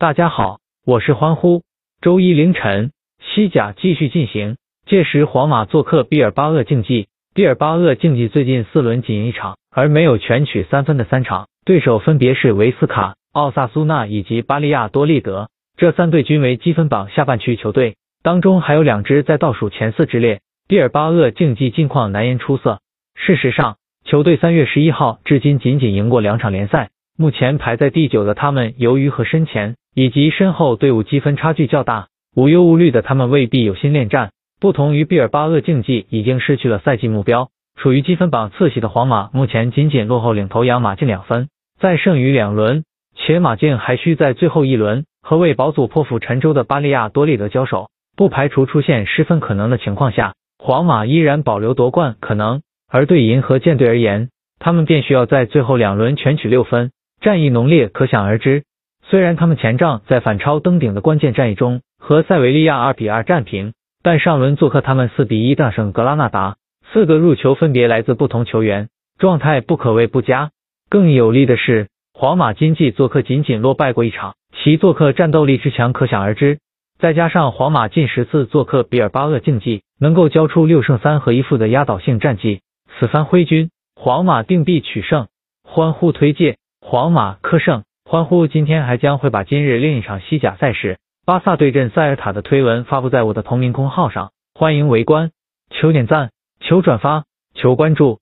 大家好，我是欢呼。周一凌晨，西甲继续进行，届时皇马做客毕尔巴鄂竞技。毕尔巴鄂竞技最近四轮仅赢一场，而没有全取三分的三场，对手分别是维斯卡、奥萨苏纳以及巴利亚多利德，这三队均为积分榜下半区球队，当中还有两支在倒数前四之列。毕尔巴鄂竞技近况难言出色。事实上，球队三月十一号至今仅仅赢过两场联赛，目前排在第九的他们，由于和身前以及身后队伍积分差距较大，无忧无虑的他们未必有心恋战。不同于毕尔巴鄂竞技已经失去了赛季目标，处于积分榜次席的皇马目前仅仅落后领头羊马竞两分，再剩余两轮，且马竞还需在最后一轮和为保组破釜沉舟的巴利亚多利德交手，不排除出现失分可能的情况下，皇马依然保留夺冠可能。而对银河舰队而言，他们便需要在最后两轮全取六分，战意浓烈可想而知。虽然他们前仗在反超登顶的关键战役中和塞维利亚二比二战平，但上轮做客他们四比一大胜格拉纳达，四个入球分别来自不同球员，状态不可谓不佳。更有利的是，皇马今季做客仅仅落败过一场，其做客战斗力之强可想而知。再加上皇马近十次做客比尔巴鄂竞技，能够交出六胜三和一负的压倒性战绩。此番挥军，皇马定必取胜。欢呼推介，皇马克胜。欢呼今天还将会把今日另一场西甲赛事巴萨对阵塞尔塔的推文发布在我的同名公号上，欢迎围观。求点赞，求转发，求关注。